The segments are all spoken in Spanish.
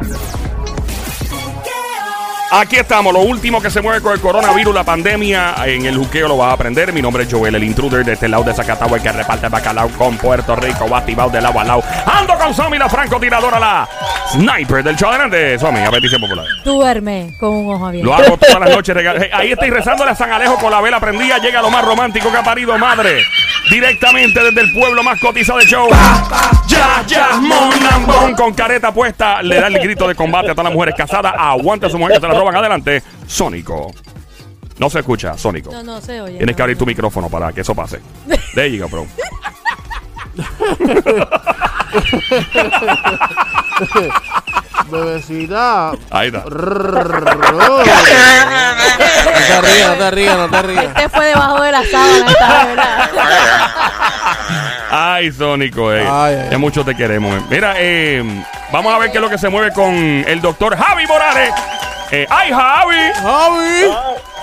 Thank you. Aquí estamos, lo último que se mueve con el coronavirus, la pandemia. En el juqueo lo vas a aprender. Mi nombre es Joel, el intruder de este lado de Zacatau, el que reparte bacalao con Puerto Rico, batibao de lado a lado. Ando con Somi, la francotiradora, la sniper del show adelante. Somi, a petición popular. Duerme con un ojo abierto. Lo hago todas las noches. Hey, Ahí estoy rezándole a San Alejo con la vela prendida. Llega lo más romántico que ha parido madre. Directamente desde el pueblo más cotizado del show. Ya, ya, monambón. Con careta puesta. Le da el grito de combate a todas las mujeres casadas. Aguanta a su mujer que se la roban adelante. Sónico. No se escucha, Sónico. No, no se oye. Tienes que abrir no. tu micrófono para que eso pase. De you go, bro. Bebecita. Ahí está. No te rías, no te rías, no te rías. Este fue debajo de la sábana, esta, ¿verdad? Ay, Sónico, eh. Ay, ay, Ya ay. mucho te queremos. eh. Mira, eh, vamos a ver qué es lo que se mueve con el doctor Javi Morales. Eh, ¡Ay, Javi! Javi.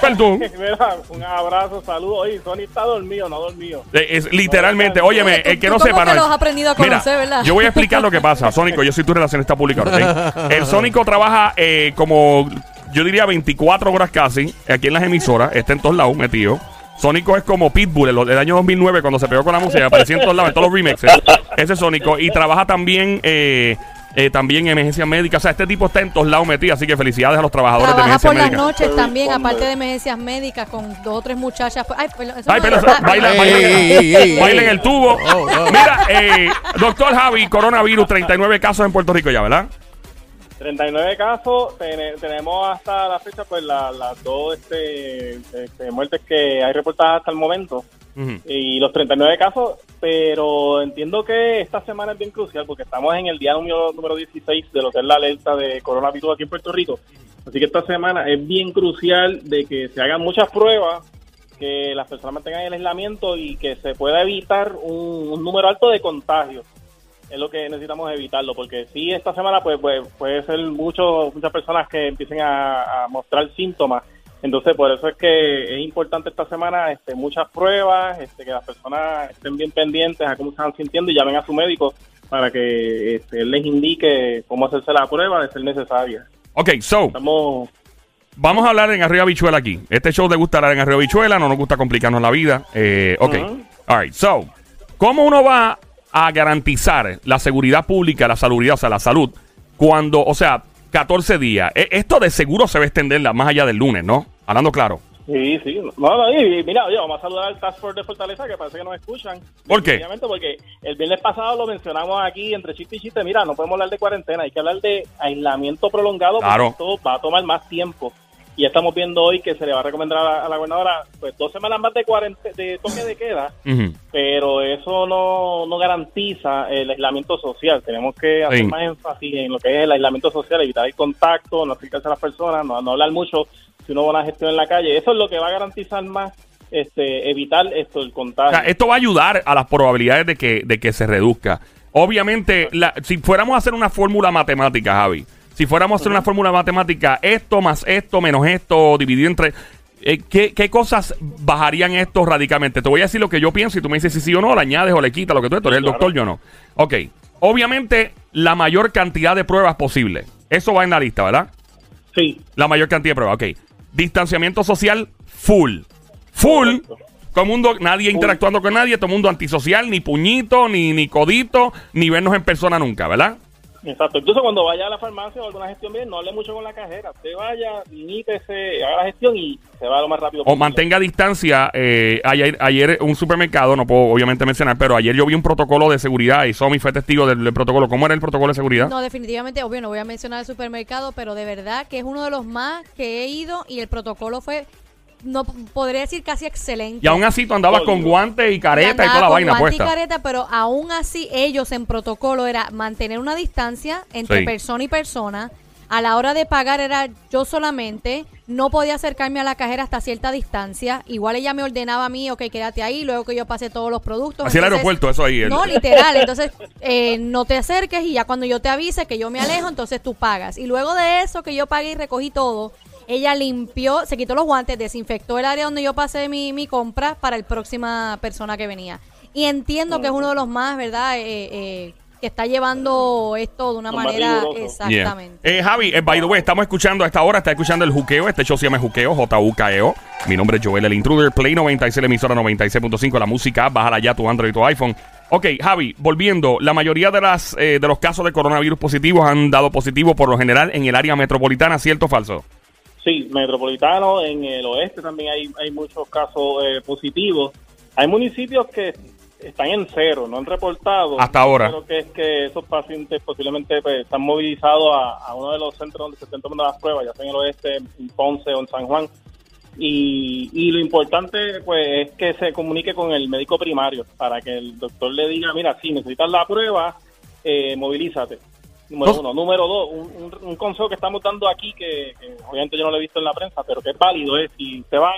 Perdón. Mira, un abrazo, saludos. Oye, Sony está dormido, no dormido. Eh, Es literalmente, óyeme, Tú- el que tú no como sepa, que no es- los has aprendido a Mira. Yo voy a explicar lo que pasa, Sónico. Yo soy tu relacionista pública. ¿ok? El Sónico trabaja eh, como, yo diría, 24 horas casi, aquí en las emisoras. Está en todos lados metido. Sónico es como Pitbull, el, el año 2009, cuando se pegó con la música, aparecía en todos lados, en todos los remixes. Ese es Sónico. Y trabaja también. Eh, eh, también en emergencias médicas, o sea, este tipo está en todos lados metido, así que felicidades a los trabajadores de Trabaja emergencias por las médicas. noches también, aparte de emergencias médicas, con dos o tres muchachas. Ay, perdón, eso Ay, no pero es- eso- baila, Ey, baila, ey, ey, ey, baila ey. en el tubo. Oh. Mira, eh, doctor Javi, coronavirus, 39 casos en Puerto Rico ya, ¿verdad? 39 casos, ten- tenemos hasta la fecha, pues la- las dos este, este, muertes que hay reportadas hasta el momento. Ujú. Y los 39 casos, pero entiendo que esta semana es bien crucial porque estamos en el día número, número 16 de lo que es la alerta de coronavirus aquí en Puerto Rico. Así que esta semana es bien crucial de que se hagan muchas pruebas, que las personas mantengan el aislamiento y que se pueda evitar un, número alto de contagios. Es lo que necesitamos evitarlo, porque si esta semana pues, pues puede ser mucho, muchas personas que empiecen a mostrar síntomas. Entonces, por eso es que es importante esta semana este, muchas pruebas, este, que las personas estén bien pendientes a cómo se están sintiendo y llamen a su médico para que este, él les indique cómo hacerse la prueba de ser necesaria. Ok, so, Estamos vamos a hablar en Arriba Bichuela aquí. Este show te gusta hablar en Arriba Bichuela, no nos gusta complicarnos la vida. Eh, ok, Ujú. alright, so, ¿cómo uno va a garantizar la seguridad pública, la salubridad, o sea, la salud, cuando, o sea, 14 días? E- Esto de seguro se va a extender más allá del lunes, ¿no? Hablando claro. Sí, sí. No, no, y mira, oye, vamos a saludar al Task Force de Fortaleza, que parece que nos escuchan. ¿Por qué? Porque el viernes pasado lo mencionamos aquí entre chiste y chiste. Mira, no podemos hablar de cuarentena, hay que hablar de aislamiento prolongado, Claro. porque esto va a tomar más tiempo. Y ya estamos viendo hoy que se le va a recomendar a la, a la gobernadora pues dos semanas más de, de toque de queda, pero eso no, no garantiza el aislamiento social. Tenemos que hacer Sí. más énfasis en lo que es el aislamiento social, evitar el contacto, no acercarse a las personas, no, no hablar mucho si uno va a una gestión en la calle. Eso es lo que va a garantizar más este, evitar esto, el O contagio. sea, esto va a ayudar a las probabilidades de que, de que se reduzca. Obviamente, la- si fuéramos a hacer una fórmula matemática, Javi, si fuéramos a hacer una fórmula matemática, esto más esto menos esto, dividido entre... eh, ¿qué, qué cosas bajarían esto radicalmente? Te voy a decir lo que yo pienso y tú me dices si sí o no, le añades o le quitas lo que tú eres. Eres el claro. doctor, yo no. Ok. Obviamente, la mayor cantidad de pruebas posible. Eso va en la lista, ¿verdad? Sí, La mayor cantidad de pruebas, ok. Distanciamiento social, full. Full. Todo el mundo, nadie interactuando con nadie, todo el mundo antisocial, ni puñito, ni, ni codito, ni vernos en persona nunca, ¿verdad? Exacto. Incluso cuando vaya a la farmacia o alguna gestión bien, no hable mucho con la cajera. Usted vaya, limítese, haga la gestión y se va lo más rápido O mantenga distancia. eh, ayer, ayer un supermercado, no puedo obviamente mencionar, pero ayer yo vi un protocolo de seguridad y Somi fue testigo del, del protocolo. ¿Cómo era el protocolo de seguridad? No, definitivamente, obvio, no voy a mencionar el supermercado, pero de verdad que es uno de los más que he ido y el protocolo fue, no podría decir casi excelente. Y aún así tú andabas con guantes y careta y toda la con vaina guante y puesta. careta, pero aún así ellos en protocolo era mantener una distancia entre Sí. persona y persona. A la hora de pagar era yo solamente, no podía acercarme a la cajera hasta cierta distancia. Igual ella me ordenaba a mí, ok, quédate ahí, luego que yo pasé todos los productos. Así el aeropuerto, eso ahí. el- No, literal. Entonces, eh, no te acerques y ya cuando yo te avise que yo me alejo, entonces tú pagas. Y luego de eso, que yo pagué y recogí todo, ella limpió, se quitó los guantes, desinfectó el área donde yo pasé mi, mi compra para el próxima persona que venía. Y entiendo que es uno de los más, ¿verdad? Eh, eh, que está llevando esto de una Son manera. Yeah. exactamente. Eh, Javi, eh, by the way, estamos escuchando a esta hora, está escuchando el juqueo. Este show se llama Juqueo, J-U-K-E-O. E Mi nombre es Joel, el intruder. Play 96, la emisora 96.5. La música, bájala ya tu Android y tu iPhone. Ok, Javi, volviendo. La mayoría de, las, eh, de los casos de coronavirus positivos han dado positivo por lo general en el área metropolitana, ¿cierto o falso? Sí, metropolitano, en el oeste también hay, hay muchos casos eh, positivos. Hay municipios que están en cero, no han reportado. Hasta ahora. Creo que es que esos pacientes posiblemente pues, están movilizados a, a uno de los centros donde se están tomando las pruebas, ya sea en el oeste, en Ponce o en San Juan. Y, y lo importante pues es que se comunique con el médico primario para que el doctor le diga, mira, si necesitas la prueba, eh, movilízate. Número uno. Número dos, un, un- un consejo que estamos dando aquí, que, que obviamente yo no lo he visto en la prensa, pero que es válido, es si usted va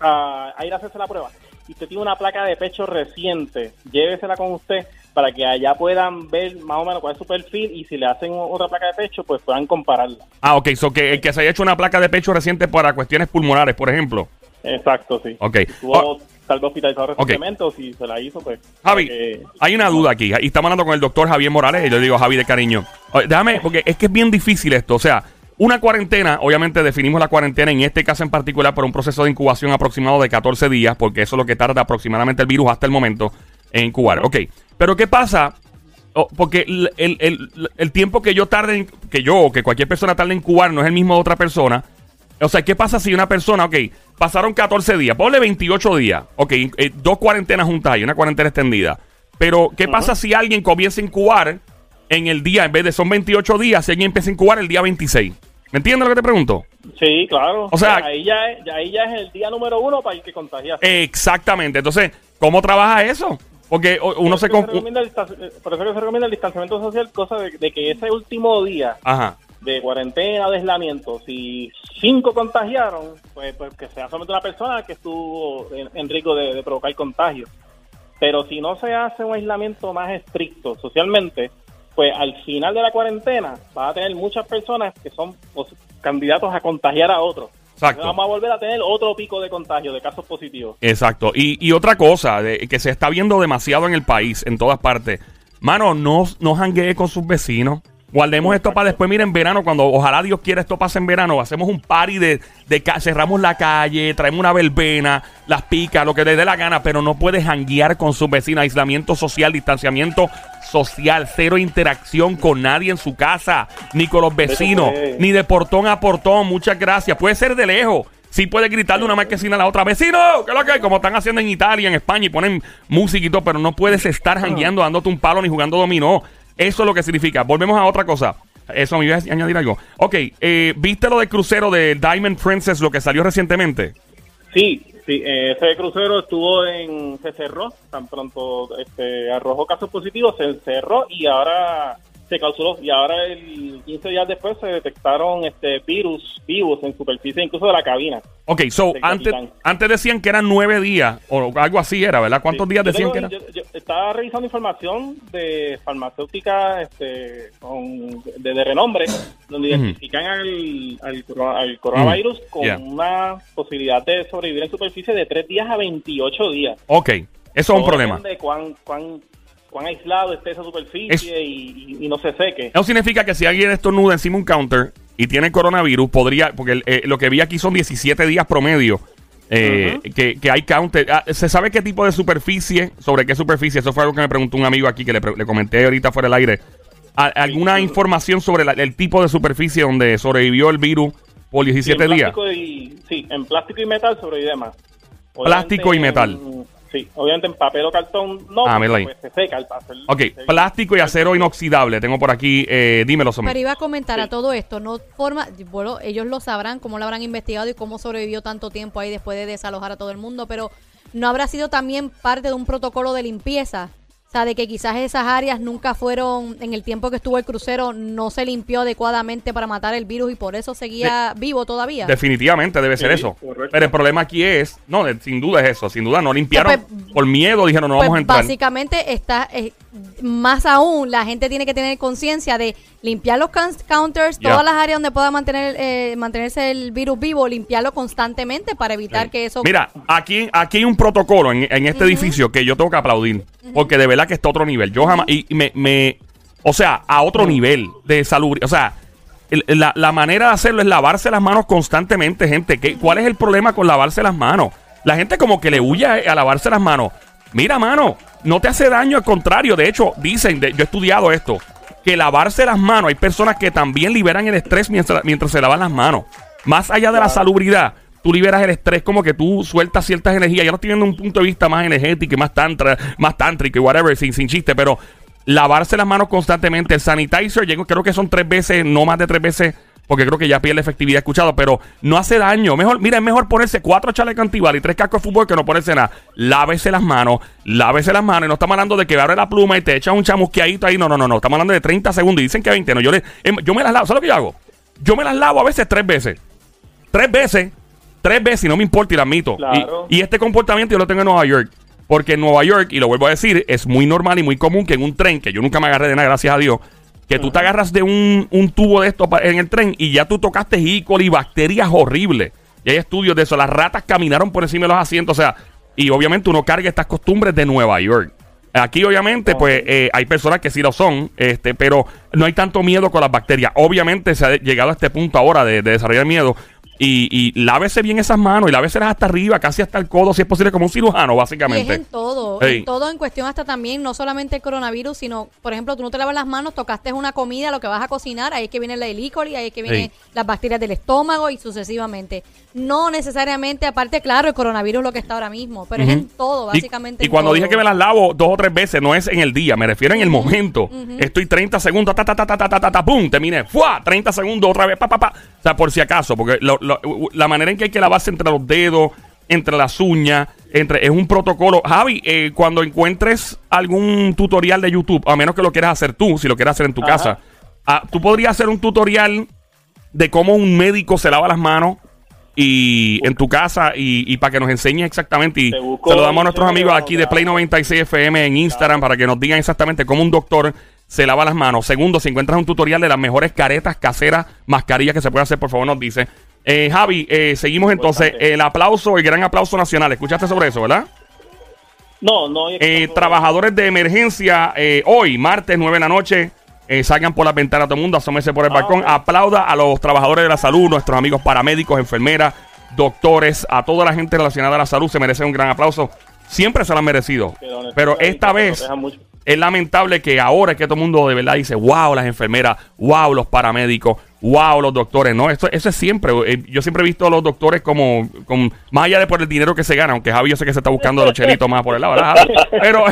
a, a ir a hacerse la prueba y usted tiene una placa de pecho reciente, llévesela con usted para que allá puedan ver más o menos cuál es su perfil y si le hacen otra placa de pecho, pues puedan compararla. Ah, ok. So que el que se haya hecho una placa de pecho reciente para cuestiones pulmonares, por ejemplo. Exacto, sí. Ok. Oh, tal vez hospitalizado recientemente o si se la hizo, pues... Javi, eh, hay una duda aquí. Y estamos hablando con el doctor Javier Morales. Y yo le digo Javi de cariño. Déjame, porque es que es bien difícil esto. O sea, una cuarentena, obviamente definimos la cuarentena en este caso en particular por un proceso de incubación aproximado de 14 días, porque eso es lo que tarda aproximadamente el virus hasta el momento en incubar. Ok, pero ¿qué pasa? Oh, porque el, el- el- el tiempo que yo tarde, en- que yo o que cualquier persona tarde en incubar no es el mismo de otra persona. O sea, ¿qué pasa si una persona, ok, pasaron 14 días, ponle 28 días, ok, eh, dos cuarentenas juntas y una cuarentena extendida. Pero, ¿qué pasa si alguien comienza a incubar en el día, en vez de son 28 días, si alguien empieza a incubar el día 26? ¿Me entiendes lo que te pregunto? Sí, claro. O sea- ahí ya, es, ahí ya es el día número uno para el que contagia. Exactamente. Entonces, ¿cómo trabaja eso? Porque uno se... Por distan- eh, por eso que se recomienda el distanciamiento social, cosa de, de que ese último día Ajá. De cuarentena o de aislamiento, si cinco contagiaron, pues, pues que sea solamente una persona que estuvo en, en riesgo de, de provocar contagio. Pero si no se hace un aislamiento más estricto socialmente, pues al final de la cuarentena va a tener muchas personas que son pues, candidatos a contagiar a otros. Exacto. Vamos a volver a tener otro pico de contagio, de casos positivos. Exacto. Y, y otra cosa de, que se está viendo demasiado en el país, en todas partes. Mano, no, no janguee con sus vecinos. Guardemos esto para después, miren, en verano, cuando ojalá Dios quiera esto pase en verano, hacemos un party de, de cerramos la calle, traemos una verbena, las picas, lo que le dé la gana, pero no puedes janguear con sus vecinos, aislamiento social, distanciamiento social, cero interacción con nadie en su casa, ni con los vecinos, ni de portón a portón, muchas gracias. Puede ser de lejos. Sí puede gritarle una marquesina a la otra, vecino, ¿qué es lo que hay? Como están haciendo en Italia, en España, y ponen música y todo, pero no puedes estar jangueando, dándote un palo ni jugando dominó. Eso es lo que significa. Volvemos a otra cosa. Eso me iba a añadir algo. Ok, eh, ¿viste lo del crucero de Diamond Princess, lo que salió recientemente? Sí, sí, eh, ese crucero estuvo en, se cerró, tan pronto este, arrojó casos positivos, se cerró y ahora se clausuró y ahora el 15 días después se detectaron este virus vivos en superficie incluso de la cabina. Ok, so, antes, antes decían que eran nueve días, o algo así era, ¿verdad? ¿Cuántos Sí. días decían tengo- que eran? yo- yo estaba revisando información de farmacéuticas este, con- de, de renombre, donde identifican al, al, corona- al coronavirus con Yeah. una posibilidad de sobrevivir en superficie de 3 días a 28 días. Ok, eso es un problema. De cuán, cuán, cuán aislado esté esa superficie Es- y, no se seque. Eso significa que si alguien estornuda encima un counter y tiene coronavirus, podría, porque eh, lo que vi aquí son 17 días promedio. eh, que, que hay counter. Ah, ¿Se sabe qué tipo de superficie? ¿Sobre qué superficie? Eso fue algo que me preguntó un amigo aquí que le, comenté ahorita fuera del aire. ¿A- ¿Alguna información sobre la- el tipo de superficie donde sobrevivió el virus por Sí, 17 en días? plástico y, sí, en plástico y metal sobrevive más. Plástico y metal. en- sí, obviamente en papel o cartón no, Ah, pues se seca al hacer. Ok, se- plástico y acero inoxidable. Tengo por aquí, eh, dímelo, Somi. Pero iba a comentar a todo esto, no forma, bueno, ellos lo sabrán, cómo lo habrán investigado y cómo sobrevivió tanto tiempo ahí después de desalojar a todo el mundo, pero no habrá sido también parte de un protocolo de limpieza. O sea, de que quizás esas áreas nunca fueron, en el tiempo que estuvo el crucero, no se limpió adecuadamente para matar el virus y por eso seguía vivo todavía. Definitivamente debe ser Sí, eso. correcto. Pero el problema aquí es, no, sin duda es eso, sin duda no limpiaron Pues, por miedo, dijeron no Pues vamos a entrar. básicamente está, eh, más aún, la gente tiene que tener conciencia de limpiar los counters, todas las áreas donde pueda mantener eh, mantenerse el virus vivo, limpiarlo constantemente para evitar Sí. que eso... Mira, aquí, aquí hay un protocolo en, en este edificio que yo tengo que aplaudir. Porque de verdad que está a otro nivel. Yo jamás. Y me. me- o sea, a otro nivel de salud. O sea. el- La, la manera de hacerlo es lavarse las manos constantemente, gente. ¿Qué, ¿Cuál es el problema con lavarse las manos? La gente como que le huye a, a lavarse las manos. Mira, mano, no te hace daño, al contrario. De hecho, dicen, de- yo he estudiado esto, que lavarse las manos, hay personas que también liberan el estrés mientras, mientras se lavan las manos. Más allá de la salubridad, tú liberas el estrés, como que tú sueltas ciertas energías. Yo no estoy viendo un punto de vista más energético más tantra, más tántrico y whatever, sin, sin chiste, pero lavarse las manos constantemente. El sanitizer, llego, creo que son tres veces, no más de tres veces, porque creo que ya pierde efectividad escuchado, pero no hace daño. Mejor, mira, es mejor ponerse cuatro chalecos antibalas y tres cascos de fútbol que no ponerse nada. Lávese las manos, lávese las manos. Y no estamos hablando de que abre la pluma y te echas un chamusqueadito ahí. No, no, no, no. Estamos hablando de 30 segundos y dicen que 20. No, yo, le, em, yo me las lavo. ¿Sabes lo que yo hago? Yo me las lavo a veces tres veces. Tres veces. Tres veces y no me importa y la admito. Claro. Y, y este comportamiento yo lo tengo en Nueva York. Porque en Nueva York, y lo vuelvo a decir, es muy normal y muy común que en un tren, que yo nunca me agarré de nada, gracias a Dios, que tú te agarras de un, un tubo de esto en el tren y ya tú tocaste E. coli y bacterias horribles. Y hay estudios de eso. Las ratas caminaron por encima de los asientos. O sea, y obviamente uno carga estas costumbres de Nueva York. Aquí, obviamente, pues eh, hay personas que sí lo son, este, pero no hay tanto miedo con las bacterias. Obviamente se ha llegado a este punto ahora de, de desarrollar miedo. Y, y lávese bien esas manos y láveselas hasta arriba, casi hasta el codo, si es posible, como un cirujano, Y es básicamente. en todo, Ey. en todo en cuestión hasta también, no solamente el coronavirus, sino, por ejemplo, tú no te lavas las manos, tocaste una comida, lo que vas a cocinar, ahí es que viene la E. coli, ahí es que vienen las bacterias del estómago y sucesivamente. No necesariamente, aparte, claro, el coronavirus es lo que está ahora mismo, pero es en todo, básicamente. Y, cuando todo. dije que me las lavo dos o tres veces, no es en el día, me refiero en el momento. Estoy 30 segundos, ta, ta, ta, ta, ta, ta, ta, ta, pum, terminé, ¡fua! 30 segundos otra vez, pa, pa, pa. O sea, por si acaso, porque lo- lo- la manera en que hay que lavarse entre los dedos, entre las uñas, entre es un protocolo. Javi, eh, cuando encuentres algún tutorial de YouTube, a menos que lo quieras hacer tú, si lo quieres hacer en tu Ajá. casa, ah, tú podrías hacer un tutorial de cómo un médico se lava las manos y en tu casa y, y para que nos enseñes exactamente y se lo damos a nuestros amigos aquí de. Play 96 FM en Instagram para que nos digan exactamente cómo un doctor se lava las manos. Segundo, si encuentras un tutorial de las mejores caretas caseras, mascarillas que se puede hacer, por favor nos dice. Eh, Javi, eh, seguimos entonces. El aplauso, el gran aplauso nacional. ¿Escuchaste sobre eso, verdad? No, no. Eh, trabajadores de emergencia, eh, hoy, martes, 9 de la noche, salgan por la ventana todo el mundo, asómese por el Ah, balcón, aplauda a los trabajadores de la salud, nuestros amigos paramédicos, enfermeras, doctores, a toda la gente relacionada a la salud, se merece un gran aplauso. Siempre se lo han merecido. Pero esta vez es lamentable que ahora es que todo el mundo de verdad dice, wow, las enfermeras, wow, los paramédicos, wow, los doctores. No, esto, eso es siempre. eh, yo siempre he visto a los doctores como, como, más allá de por el dinero que se gana, aunque Javi yo sé que se está buscando los chelitos más por el lado, ¿verdad? Javi? Pero,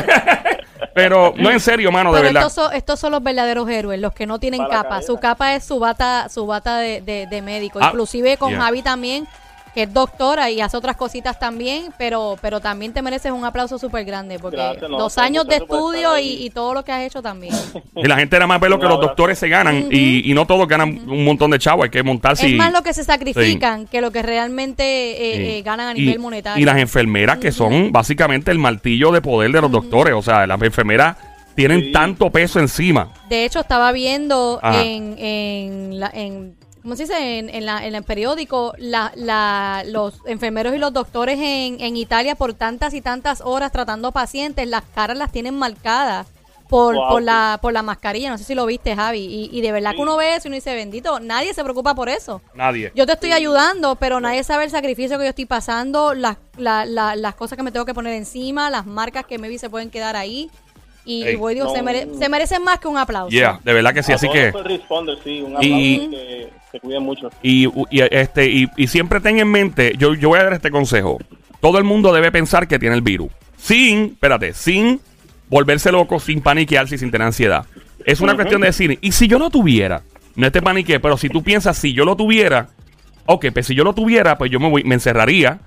pero no en serio, mano, de Pero verdad. estos son, estos son los verdaderos héroes, los que no tienen Para capa. Su capa es su bata, su bata de, de- de médico. Ah, Inclusive con yeah. Javi también, que es doctora y hace otras cositas también, pero, pero también te mereces un aplauso súper grande, porque Gracias, no, dos años de estudio y, y todo lo que has hecho también. Y la gente era más ve lo que los doctores se ganan y, y no todos ganan un montón de chavos, hay que montarse es y- más lo que se sacrifican que lo que realmente eh, Sí. eh, ganan a Y- nivel monetario. Y las enfermeras que son básicamente el martillo de poder de los doctores. O sea, las enfermeras tienen Sí. tanto peso encima. De hecho, estaba viendo Ajá. en, en, la, en, ¿cómo se dice? En, en, la, en el periódico, la, la, los enfermeros y los doctores en, en Italia por tantas y tantas horas tratando pacientes, las caras las tienen marcadas por, Wow. por, la, por la mascarilla. No sé si lo viste, Javi. Y, y de verdad que uno ve eso y uno dice, bendito, nadie se preocupa por eso. Nadie. Yo te estoy ayudando, pero nadie sabe el sacrificio que yo estoy pasando, las, la- la- las cosas que me tengo que poner encima, las marcas que maybe se pueden quedar ahí. Y, Ey. y voy, digo, No. se, mere- se merecen más que un aplauso. Yeah, de verdad que sí. A Así que. sí, un Y- aplauso que se cuiden mucho. Y, y, este, y, y siempre ten en mente, yo, yo voy a dar este consejo. Todo el mundo debe pensar que tiene el virus. Sin, espérate, sin volverse loco, sin paniquearse y sin tener ansiedad. Es una cuestión de decir, ¿y si yo lo tuviera? No te panique, pero si tú piensas, si yo lo tuviera, ok, pues si yo lo tuviera, pues yo me, voy- me encerraría,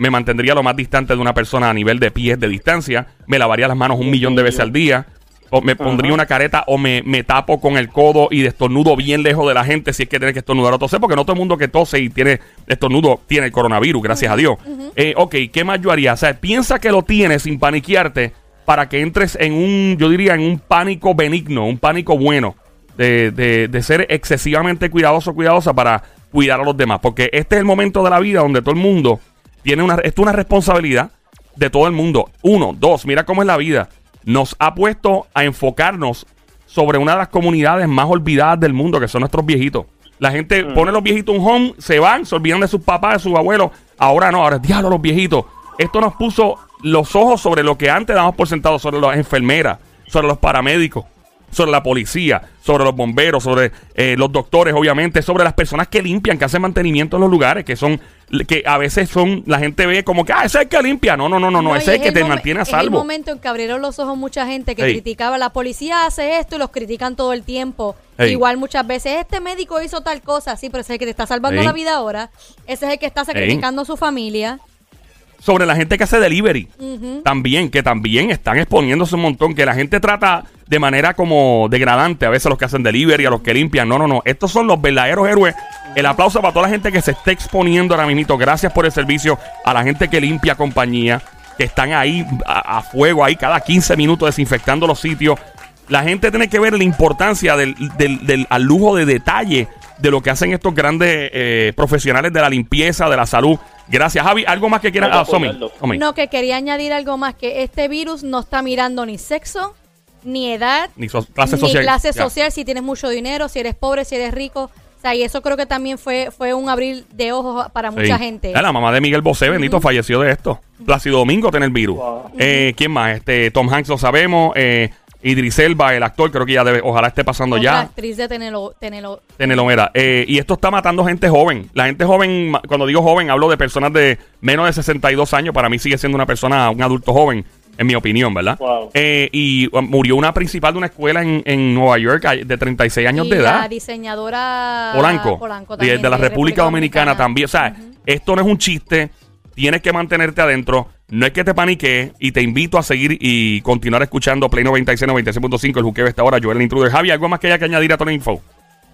me mantendría lo más distante de una persona a nivel de pies de distancia, me lavaría las manos un millón de veces al día, o me pondría una careta o me, me tapo con el codo y destornudo bien lejos de la gente si es que tiene que estornudar o toser, porque no todo el mundo que tose y tiene estornudo tiene el coronavirus, gracias a Dios. Eh, ok, ¿qué más yo haría? O sea, piensa que lo tienes sin paniquearte para que entres en un, yo diría, en un pánico benigno, un pánico bueno, de, de, de ser excesivamente cuidadoso, cuidadosa para cuidar a los demás. Porque este es el momento de la vida donde todo el mundo tiene una, esto es una responsabilidad de todo el mundo. Uno, dos, mira cómo es la vida. Nos ha puesto a enfocarnos sobre una de las comunidades más olvidadas del mundo, que son nuestros viejitos. La gente pone a los viejitos un home, se van, se olvidan de sus papás, de sus abuelos. Ahora no, ahora es diablo los viejitos. Esto nos puso los ojos sobre lo que antes damos por sentado, sobre las enfermeras, sobre los paramédicos, sobre la policía, sobre los bomberos, sobre eh, los doctores, obviamente, sobre las personas que limpian, que hacen mantenimiento en los lugares, que son, que a veces son, la gente ve como que, ah, ese es el que limpia. No, no, no, no, no, ese es el que te mantiene a Es el salvo. momento en que abrieron los ojos mucha gente que Ey. criticaba, la policía hace esto y los critican todo el tiempo. Ey. Igual muchas veces, este médico hizo tal cosa, sí, pero ese es el que te está salvando Ey. la vida ahora. Ese es el que está sacrificando a su familia. Sobre la gente que hace delivery. También, que también están exponiéndose un montón, que la gente trata de manera como degradante a veces a los que hacen delivery, a los que limpian. No, no, no. Estos son los verdaderos héroes. El aplauso para toda la gente que se está exponiendo ahora mismo. Gracias por el servicio a la gente que limpia compañía, que están ahí a, a fuego, ahí cada 15 minutos desinfectando los sitios. La gente tiene que ver la importancia del, del- del- al lujo de detalle de lo que hacen estos grandes eh, profesionales de la limpieza, de la salud. Gracias, Javi. ¿Algo más que quieras? Ah, Somi. No, que quería añadir algo más, que este virus no está mirando ni sexo, ni edad, Ni so- clase ni social. clase Ya. social, si tienes mucho dinero, si eres pobre, si eres rico. O sea, y eso creo que también fue, fue un abrir de ojos para mucha gente. Ah, la mamá de Miguel Bosé, bendito, falleció de esto. Plácido Domingo tiene el virus. Wow. Eh, ¿Quién más? Este, Tom Hanks lo sabemos. Eh, Idris Elba, el actor, creo que ya debe, ojalá esté pasando Otra ya. actriz de Tenelo, Tenelo- Telonera. Eh, y esto está matando gente joven. La gente joven, cuando digo joven, hablo de personas de menos de 62 años. Para mí sigue siendo una persona, un adulto joven, en mi opinión, ¿verdad? Wow. Eh, y um, murió una principal de una escuela en, en Nueva York de 36 años y de la edad. diseñadora Polanco, Polanco de, también, de la República Dominicana, también. O sea, esto no es un chiste. Tienes que mantenerte adentro. No es que te paniques. Y te invito a seguir y continuar escuchando Play 96, 96.5, el juqueo de esta hora. Joel el Intruder. Javi, ¿algo más que haya que añadir a toda la info?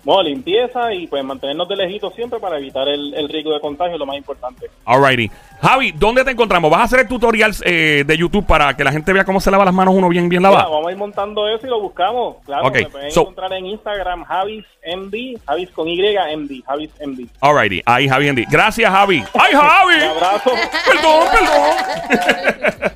No, limpieza y pues mantenernos de lejitos siempre para evitar el, el riesgo de contagio, lo más importante. Alrighty. Javi, ¿dónde te encontramos? ¿Vas a hacer el tutorial eh, de YouTube para que la gente vea cómo se lava las manos uno bien, bien Mira, lavado? vamos a ir montando eso y lo buscamos. Claro, Ok, me pueden so- encontrar en Instagram Javis MD, Javis con Y MD, Javis MD. Alrighty. Ahí, Javi Andy. Gracias, Javi. ¡Ay, Javi! Un abrazo. Perdón, perdón.